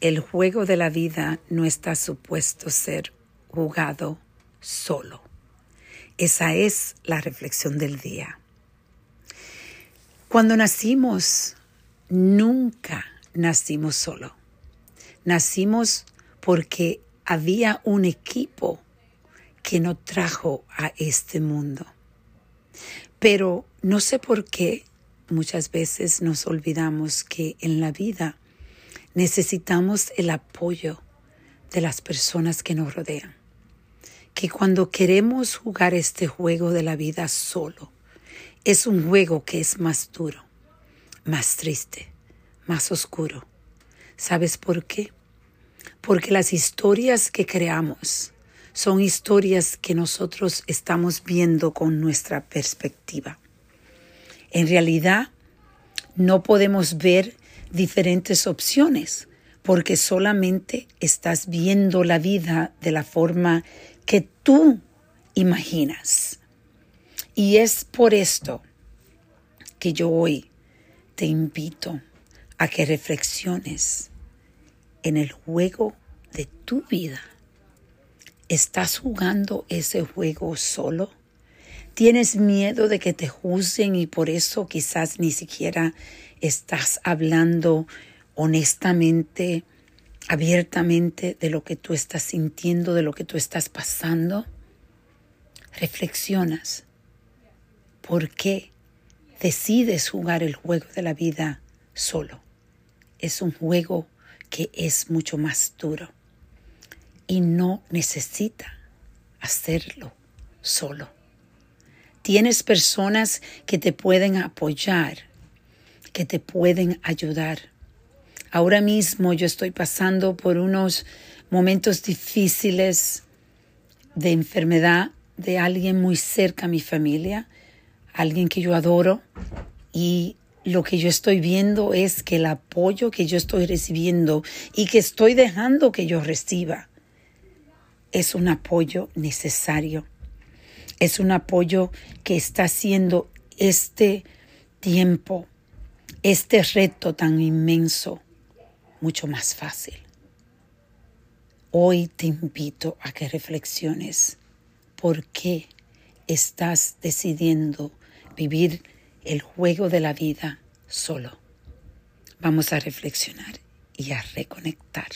el juego de la vida no está supuesto ser jugado solo. Esa es la reflexión del día. Cuando nacimos, nunca nacimos solo. Nacimos porque había un equipo que nos trajo a este mundo. Pero no sé por qué muchas veces nos olvidamos que en la vida necesitamos el apoyo de las personas que nos rodean. Que cuando queremos jugar este juego de la vida solo, es un juego que es más duro, más triste, más oscuro. ¿Sabes por qué? Porque las historias que creamos son historias que nosotros estamos viendo con nuestra perspectiva. En realidad, no podemos ver diferentes opciones porque solamente estás viendo la vida de la forma que tú imaginas. Y es por esto que yo hoy te invito a que reflexiones en el juego de tu vida. ¿Estás jugando ese juego solo? ¿Tienes miedo de que te juzguen y por eso quizás ni siquiera estás hablando honestamente, abiertamente de lo que tú estás sintiendo, de lo que tú estás pasando? Reflexionas. ¿Por qué decides jugar el juego de la vida solo? Es un juego que es mucho más duro y no necesita hacerlo solo. Tienes personas que te pueden apoyar que te pueden ayudar. Ahora mismo yo estoy pasando por unos momentos difíciles de enfermedad de alguien muy cerca a mi familia, alguien que yo adoro y lo que yo estoy viendo es que el apoyo que yo estoy recibiendo y que estoy dejando que yo reciba es un apoyo necesario. Es un apoyo que está haciendo este tiempo este reto tan inmenso mucho más fácil. Hoy te invito a que reflexiones por qué estás decidiendo vivir el juego de la vida solo. Vamos a reflexionar y a reconectar.